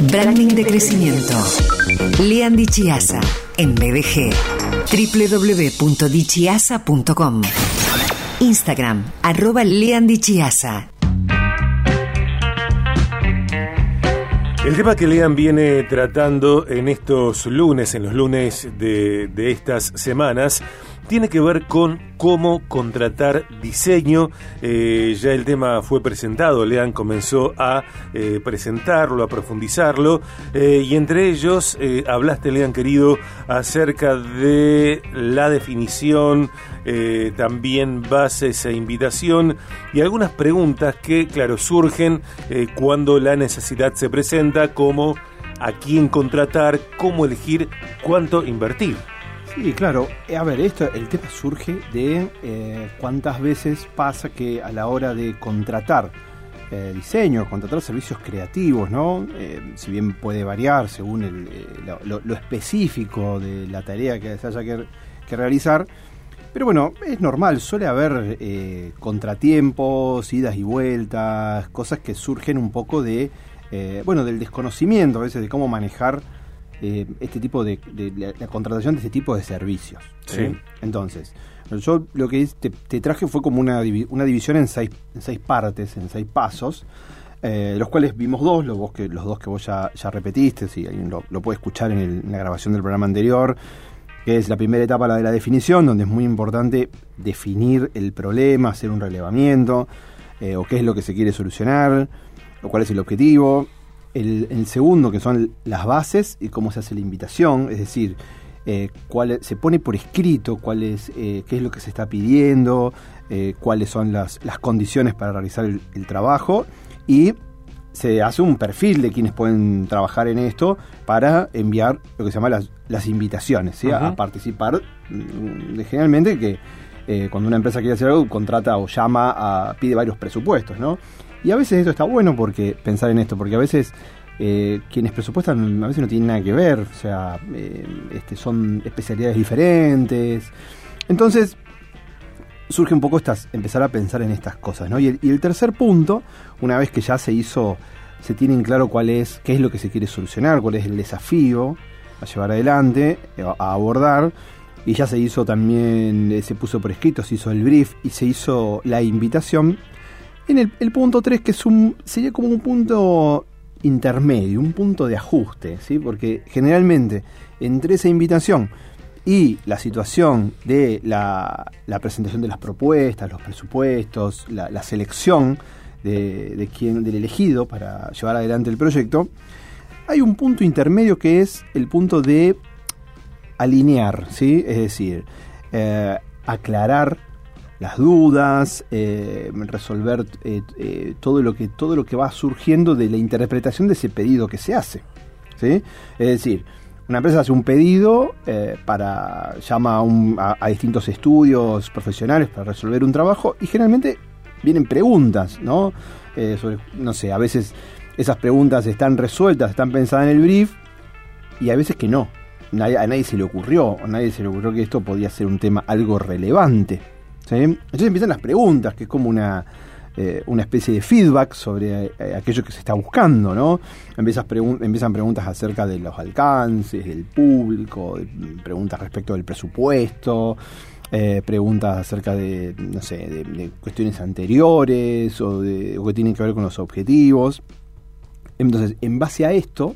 Branding de crecimiento. Lean Dichiasa en BDG. www.dichiasa.com. Instagram, arroba Lean Dichiasa. El tema que Lean viene tratando en estos lunes, en los lunes de estas semanas, tiene que ver con cómo contratar diseño. Eh, ya el tema fue presentado, Lean comenzó a eh, presentarlo, a profundizarlo, eh, y entre ellos hablaste, Lean querido, acerca de la definición, también bases e invitación, y algunas preguntas que, claro, surgen cuando la necesidad se presenta, como a quién contratar, cómo elegir, cuánto invertir. Sí, claro. Eh, a ver, esto, el tema surge de eh, cuántas veces pasa que a la hora de contratar eh, diseño, contratar servicios creativos, ¿no? si bien puede variar según lo, específico de la tarea que se haya que, realizar, pero bueno, es normal, suele haber contratiempos, idas y vueltas, cosas que surgen un poco de, bueno, del desconocimiento a veces de cómo manejar eh, este tipo de, la, contratación de este tipo de servicios. Entonces, yo lo que te, traje fue como una, una división en seis, en seis partes, en seis pasos, eh, los cuales vimos dos, los, que, los dos que vos ya, ya repetiste, si alguien lo, puede escuchar en, la grabación del programa anterior, que es la primera etapa, la de la definición, donde es muy importante definir el problema, hacer un relevamiento, eh, o qué es lo que se quiere solucionar, o cuál es el objetivo el, segundo, que son las bases y cómo se hace la invitación, es decir, eh, cuál, se pone por escrito cuál es, eh, qué es lo que se está pidiendo, eh, cuáles son las, las, condiciones para realizar el, trabajo y se hace un perfil de quienes pueden trabajar en esto para enviar lo que se llama las, las invitaciones, a, participar. Mm, generalmente que cuando una empresa quiere hacer algo, contrata o llama, a, pide varios presupuestos, ¿no? Y a veces esto está bueno porque pensar en esto, porque a veces eh, quienes presupuestan a veces no tienen nada que ver, o sea, eh, este, son especialidades diferentes. Entonces, surge un poco estas, empezar a pensar en estas cosas, ¿no? Y el, tercer punto, una vez que ya se hizo, se tiene en claro cuál es, qué es lo que se quiere solucionar, cuál es el desafío a llevar adelante, eh, a abordar, y ya se hizo también, se puso por escrito, se hizo el brief y se hizo la invitación en el, punto 3, que es un, sería como un punto intermedio, un punto de ajuste, ¿sí? porque generalmente entre esa invitación y la situación de la, presentación de las propuestas, los presupuestos, la, selección de, de quien, del elegido para llevar adelante el proyecto, hay un punto intermedio que es el punto de alinear, ¿sí? es decir, eh, aclarar las dudas, eh, resolver eh, todo, lo que, todo lo que va surgiendo de la interpretación de ese pedido que se hace. ¿sí? Es decir, una empresa hace un pedido para llama a, distintos estudios profesionales para resolver un trabajo y generalmente vienen preguntas, ¿no? no sé, a veces esas preguntas están resueltas, están pensadas en el brief y a veces que no. A nadie se le ocurrió, a nadie se le ocurrió que esto podía ser un tema algo relevante. Entonces empiezan las preguntas, que es como una, eh, una especie de feedback sobre eh, aquello que se está buscando, ¿no? Empiezan, empiezan preguntas acerca de los alcances, del público, preguntas respecto del presupuesto, eh, preguntas acerca de, no sé, de, cuestiones anteriores o, de, o que tienen que ver con los objetivos. Entonces, en base a esto,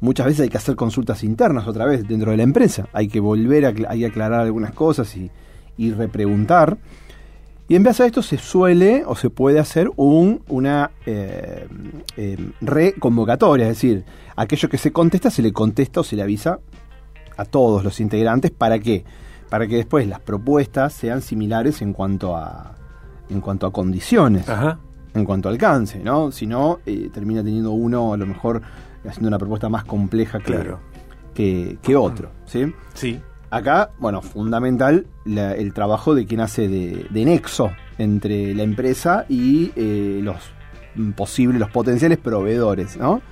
muchas veces hay que hacer consultas internas otra vez dentro de la empresa. Hay que volver a, hay que aclarar algunas cosas y y repreguntar. Y en base a esto se suele o se puede hacer un, una eh, eh, reconvocatoria, es decir, aquello que se contesta se le contesta o se le avisa a todos los integrantes para que para que después las propuestas sean similares en cuanto a en cuanto a condiciones, en cuanto a alcance, ¿no? Si no eh, termina teniendo uno a lo mejor haciendo una propuesta más compleja claro. que, que otro, ¿sí? Sí. Acá, bueno, fundamental el trabajo de quien hace de, nexo entre la empresa y eh, los posibles, los potenciales proveedores, ¿no?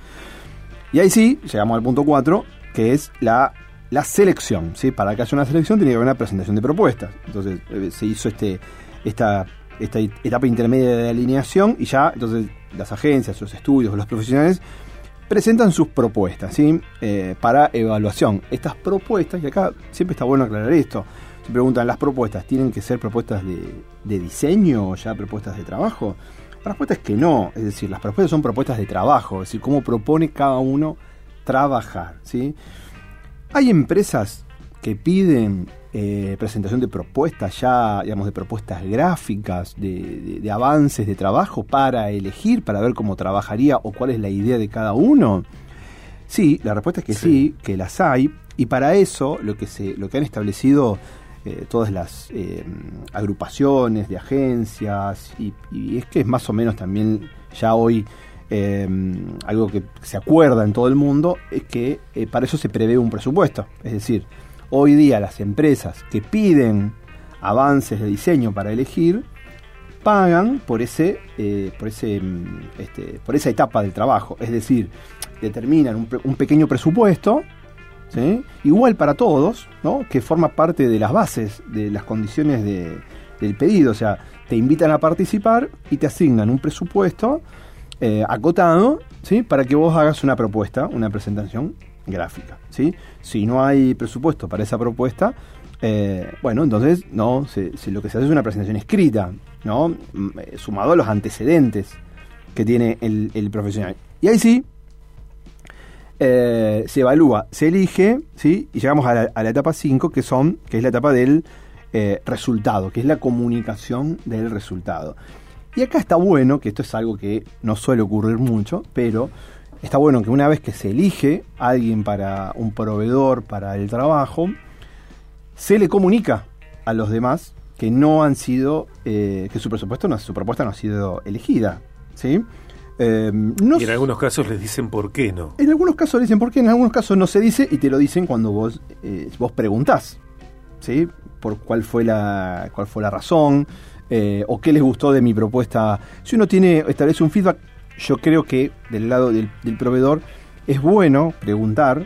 Y ahí sí, llegamos al punto 4, que es la, la selección, ¿sí? Para que haya una selección tiene que haber una presentación de propuestas. Entonces eh, se hizo este, esta, esta etapa intermedia de alineación y ya, entonces las agencias, los estudios, los profesionales presentan sus propuestas ¿sí? Eh, para evaluación. Estas propuestas, y acá siempre está bueno aclarar esto, se preguntan, ¿las propuestas tienen que ser propuestas de, diseño o ya propuestas de trabajo? La respuesta es que no, es decir, las propuestas son propuestas de trabajo, es decir, cómo propone cada uno trabajar. ¿sí? Hay empresas que piden eh, presentación de propuestas ya, digamos, de propuestas gráficas, de, avances de trabajo para elegir, para ver cómo trabajaría o cuál es la idea de cada uno. Sí, la respuesta es que sí, que las hay, y para eso lo que, se, lo que han establecido eh, todas las eh, agrupaciones de agencias, y, y, es que es más o menos también ya hoy algo que se acuerda en todo el mundo, es que para eso se prevé un presupuesto, es decir, Hoy día las empresas que piden avances de diseño para elegir pagan por ese, eh, por ese, mm, este, por esa etapa del trabajo. Es decir, determinan un, pequeño presupuesto, igual para todos, ¿no? que forma parte de las bases, de las condiciones del pedido. O sea, te invitan a participar y te asignan un presupuesto eh, acotado ¿sí? para que vos hagas una propuesta, una presentación gráfica. ¿sí? Si no hay presupuesto para esa propuesta, eh, bueno, entonces no, lo que se hace es una presentación escrita, ¿no? Mm, eh, sumado a los antecedentes que tiene el, profesional. Y ahí sí, eh, se evalúa, se elige, ¿sí? y llegamos a la, etapa 5, que, son, que es la etapa del resultado, que es la comunicación del resultado. Y acá está bueno, que esto es algo que no suele ocurrir mucho, pero está bueno que una vez que se elige a alguien para un proveedor para el trabajo, se le comunica a los demás que no han sido, eh, que su presupuesto, no, su propuesta no ha sido elegida, ¿sí? Eh, y en algunos casos les dicen por qué no. En algunos casos dicen por qué, en algunos casos no se dice y te lo dicen cuando vos, eh, vos preguntás, ¿sí? Por cuál fue la, cuál fue la razón o qué les gustó de mi propuesta. Si uno tiene, establece un feedback yo creo que del lado del, proveedor es bueno preguntar,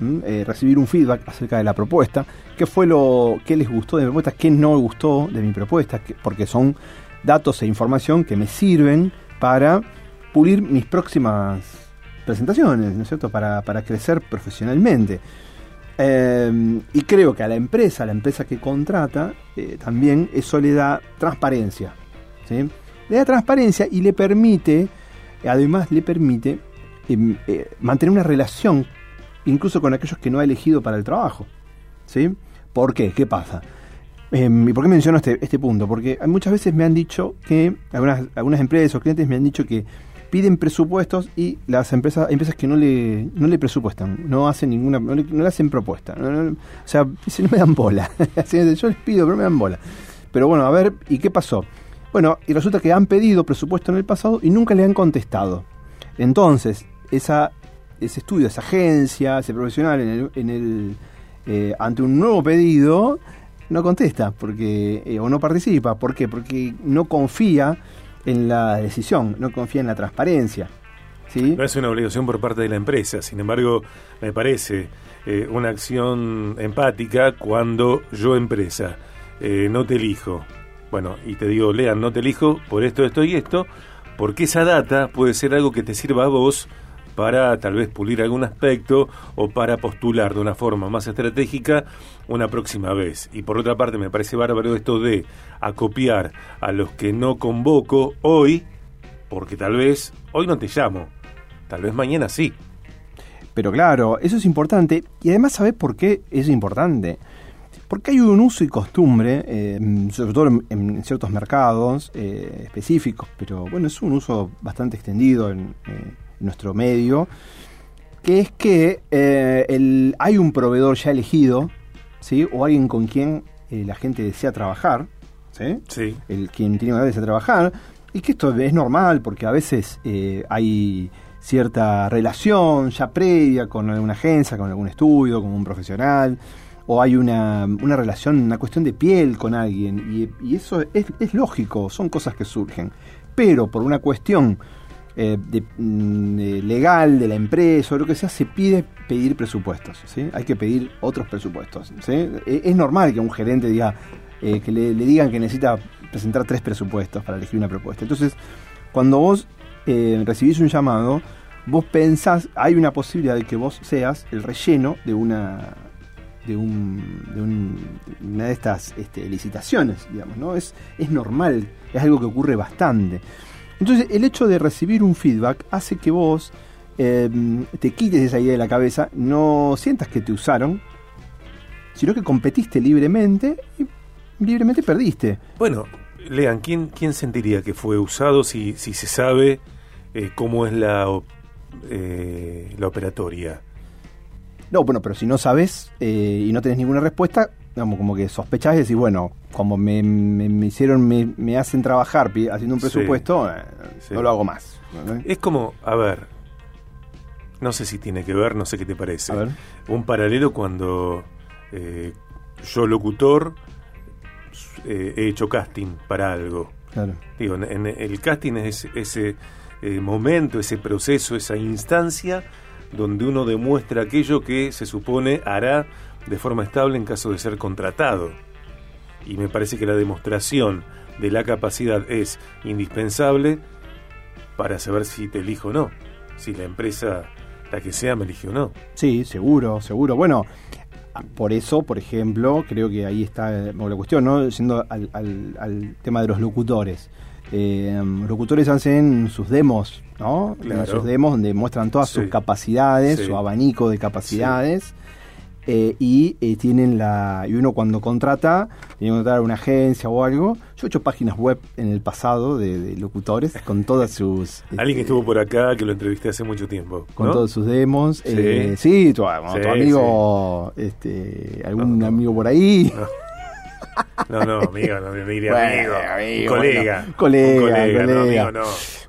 eh, recibir un feedback acerca de la propuesta, qué fue lo que les gustó de mi propuesta, qué no gustó de mi propuesta, porque son datos e información que me sirven para pulir mis próximas presentaciones, ¿no es cierto? Para, crecer profesionalmente. Eh, y creo que a la empresa, a la empresa que contrata, eh, también eso le da transparencia. Le da transparencia y le permite además le permite em, eh, mantener una relación incluso con aquellos que no ha elegido para el trabajo. ¿Sí? ¿Por qué? ¿Qué pasa? Em, ¿Y por qué menciono este, este punto? Porque muchas veces me han dicho que, algunas, algunas empresas o clientes me han dicho que piden presupuestos y las empresas, empresas que no le, no le presupuestan, no hacen ninguna, no le, hacen propuesta. o sea, no me dan bola. Yo les pido, pero me dan bola. Pero bueno, a ver, ¿y qué pasó? Bueno, y resulta que han pedido presupuesto en el pasado y nunca le han contestado. Entonces, esa, ese estudio, esa agencia, ese profesional en el, eh, ante un nuevo pedido, no contesta porque eh, o no participa. ¿Por qué? Porque no confía en la decisión, no confía en la transparencia. ¿sí? No es una obligación por parte de la empresa, sin embargo, me parece eh, una acción empática cuando yo, empresa, no te elijo, bueno, y te digo, Lean, no te elijo por esto, esto y esto, porque esa data puede ser algo que te sirva a vos para tal vez pulir algún aspecto o para postular de una forma más estratégica una próxima vez. Y por otra parte me parece bárbaro esto de acopiar a los que no convoco hoy, porque tal vez hoy no te llamo, tal vez mañana sí. Pero claro, eso es importante y además ¿sabes por qué es importante? Porque hay un uso y costumbre, eh, sobre todo en, ciertos mercados eh, específicos, pero bueno, es un uso bastante extendido en, eh, nuestro medio, que es que el, hay un proveedor ya elegido, ¿sí? o alguien con quien la gente desea trabajar, ¿sí? sí. El quien tiene una desea trabajar, y que esto es normal porque a veces hay cierta relación ya previa con alguna agencia, con algún estudio, con un profesional o hay una, una relación, una cuestión de piel con alguien, y, eso es, lógico, son cosas que surgen. Pero por una cuestión eh, mm, de, legal de la empresa o lo que sea, se pide pedir presupuestos, ¿sí? Hay que pedir otros presupuestos, e, Es, normal que un gerente diga, eh, que le, digan que necesita presentar tres presupuestos para elegir una propuesta. Entonces, cuando vos eh, recibís un llamado, vos pensás, hay una posibilidad de que vos seas el relleno de una de, un, de un, una de estas este, licitaciones, digamos, ¿no? Es, es normal, es algo que ocurre bastante. Entonces, el hecho de recibir un feedback hace que vos em, te quites esa idea de la cabeza, no sientas que te usaron, sino que competiste libremente y libremente perdiste. Bueno, Lean, ¿quién, quién sentiría que fue usado si, si se sabe eh, cómo es la, eh, la operatoria? No, bueno, pero si no sabes eh, y no tenés ninguna respuesta, digamos, como que sospechás y decís, bueno, como me, me, hicieron, me, me, hacen trabajar haciendo un presupuesto, eh, no lo hago más. Es como, a ver, no sé si tiene que ver, no sé qué te parece. Un paralelo cuando eh, yo, locutor, he hecho casting para algo. Claro. Digo, en, el casting es ese momento, ese proceso, esa instancia donde uno demuestra aquello que se supone hará de forma estable en caso de ser contratado. Y me parece que la demostración de la capacidad es indispensable para saber si te elijo o no, si la empresa, la que sea, me elige o no. Sí, seguro, seguro. Bueno, por eso, por ejemplo, creo que ahí está la cuestión, ¿no? Yendo al, al tema de los locutores. Eh, locutores hacen sus demos, ¿no? Sus demos donde muestran todas sus capacidades, su abanico de capacidades. Eh, y eh, tienen la y uno cuando contrata tiene que contratar a una agencia o algo. Yo he hecho páginas web en el pasado de, locutores con todas sus alguien que estuvo por acá que lo entrevisté hace mucho tiempo con todos sus demos sí, eh, sí, tu, amigo este algún amigo por ahí no, no, amigo, no me diría amigo. colega. colega, colega, No, amigo no.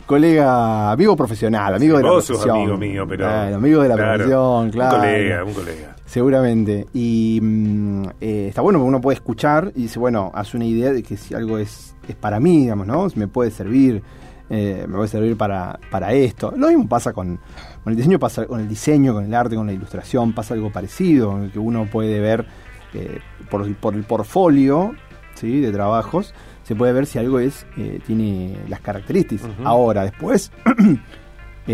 Colega, amigo profesional, amigo de la profesión. amigo mío, pero. amigo de la profesión, claro. Un colega, un colega. Seguramente. Y mm, eh, está bueno porque uno puede escuchar y dice, bueno, hace una idea de que si algo es, es para mí, digamos, ¿no? Me puede servir. Eh, me puede servir para, para esto. Lo mismo pasa con, con el diseño, pasa con el diseño, con el arte, con la ilustración, pasa algo parecido, que uno puede ver eh, por, el portfolio ¿sí? de trabajos, se puede ver si algo es eh, tiene las características. Ahora, después,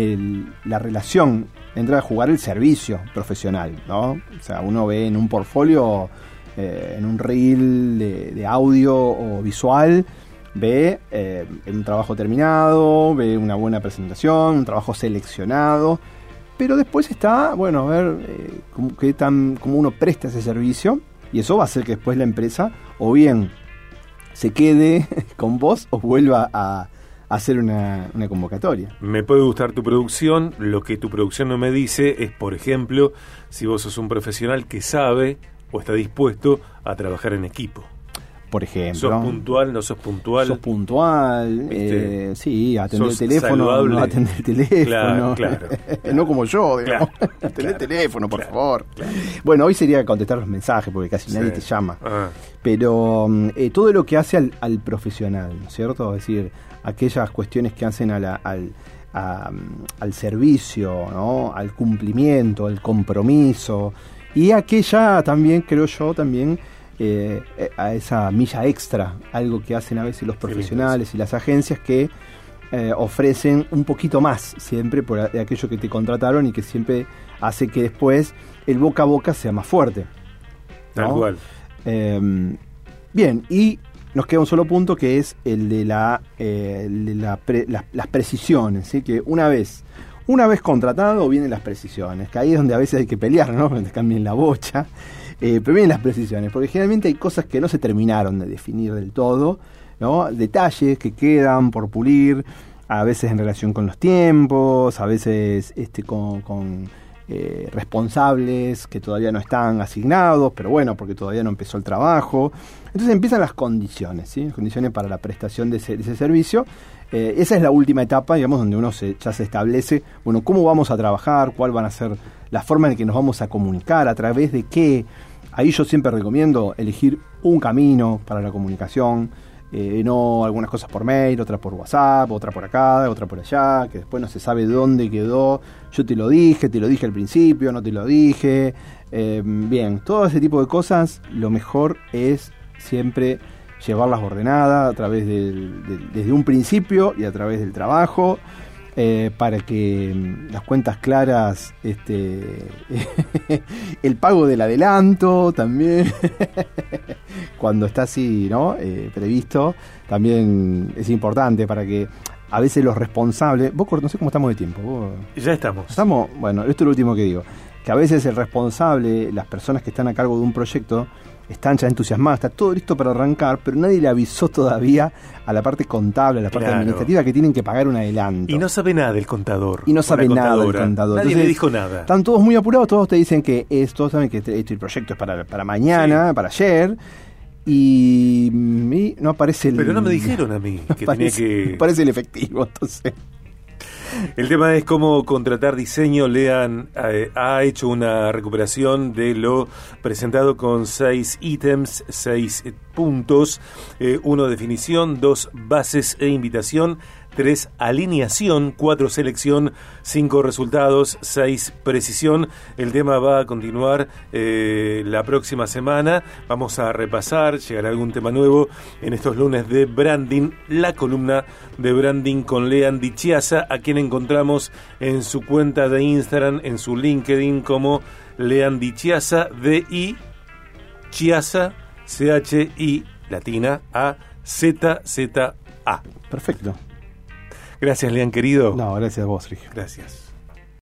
la relación entra a jugar el servicio profesional, ¿no? O sea, uno ve en un portfolio, eh, en un reel de, audio o visual, ve un trabajo terminado, ve una buena presentación, un trabajo seleccionado, pero después está, bueno, a ver cómo, qué tan, cómo uno presta ese servicio y eso va a hacer que después la empresa o bien se quede con vos o vuelva a, hacer una, una, convocatoria. Me puede gustar tu producción, lo que tu producción no me dice es, por ejemplo, si vos sos un profesional que sabe o está dispuesto a trabajar en equipo por ejemplo. ¿Sos puntual, no sos puntual? Sos puntual, eh, sí, atender el teléfono, no atender el teléfono. Claro, no como yo, digamos. atender el teléfono, por favor. Bueno, hoy sería contestar los mensajes, porque casi nadie te llama. Ah. Pero mm, eh, todo lo que hace al, al profesional, ¿cierto? Es decir, aquellas cuestiones que hacen al, mm, al servicio, ¿no? al cumplimiento, al compromiso. Y aquella también, creo yo, también eh, a esa milla extra, algo que hacen a veces los profesionales y las agencias que eh, ofrecen un poquito más siempre por aquello que te contrataron y que siempre hace que después el boca a boca sea más fuerte. Tal cual. Em, bien, y nos queda un solo punto que es el de, la, eh, las precisiones, ¿sí? que una vez, una vez contratado vienen las precisiones, que ahí es donde a veces hay que pelear, ¿no? Cambien la bocha. Eh, pero vienen las precisiones, porque generalmente hay cosas que no se terminaron de definir del todo, ¿no? detalles que quedan por pulir, a veces en relación con los tiempos, a veces este, con, eh, responsables que todavía no están asignados, pero bueno, porque todavía no empezó el trabajo. Entonces empiezan las condiciones, ¿sí? las condiciones para la prestación de ese, servicio. Eh, esa es la última etapa, digamos, donde uno se, ya se establece, bueno, cómo vamos a trabajar, cuál van a ser la forma en que nos vamos a comunicar, a través de qué, Ahí yo siempre recomiendo elegir un camino para la comunicación, eh, no algunas cosas por mail, otras por WhatsApp, otra por acá, otra por allá, que después no se sabe dónde quedó. Yo te lo dije, te lo dije al principio, no te lo dije. Eh, bien, todo ese tipo de cosas, lo mejor es siempre llevarlas ordenadas a través del, desde un principio y a través del trabajo. Eh, para que mm, las cuentas claras, este, el pago del adelanto también, cuando está así, ¿no? Eh, previsto, también es importante para que a veces los responsables, vos no sé cómo estamos de tiempo, vos, Ya estamos. estamos, bueno, esto es lo último que digo, que a veces el responsable, las personas que están a cargo de un proyecto, están ya entusiasmadas, está todo listo para arrancar, pero nadie le avisó todavía a la parte contable, a la parte Claro. administrativa que tienen que pagar un adelanto. Y no sabe nada el contador. Y no sabe nada el contador. Nadie Entonces, le dijo nada. Están todos muy apurados, todos te dicen que es, todos saben que este, este proyecto es para, para mañana, para ayer, y, y no aparece el... Pero no me dijeron a mí que tenía aparece, que... aparece el efectivo, entonces... El tema es cómo contratar diseño. Lean eh, ha hecho una recuperación de lo presentado con seis ítems, seis eh, puntos, eh, uno definición, dos bases e invitación, tres alineación, cuatro selección, cinco resultados, seis precisión. El tema va a continuar eh, la próxima semana. Vamos a repasar, llegará algún tema nuevo en estos lunes de branding, la columna de branding con Lean Dichiasa, a quien encontramos en su cuenta de Instagram, en su LinkedIn como Lean Dichiasa, D-I, Chiasa, C-H-I, latina, A, Z-Z-A. Perfecto. Gracias, Lean, querido. No, gracias a vos, Sergio. Gracias.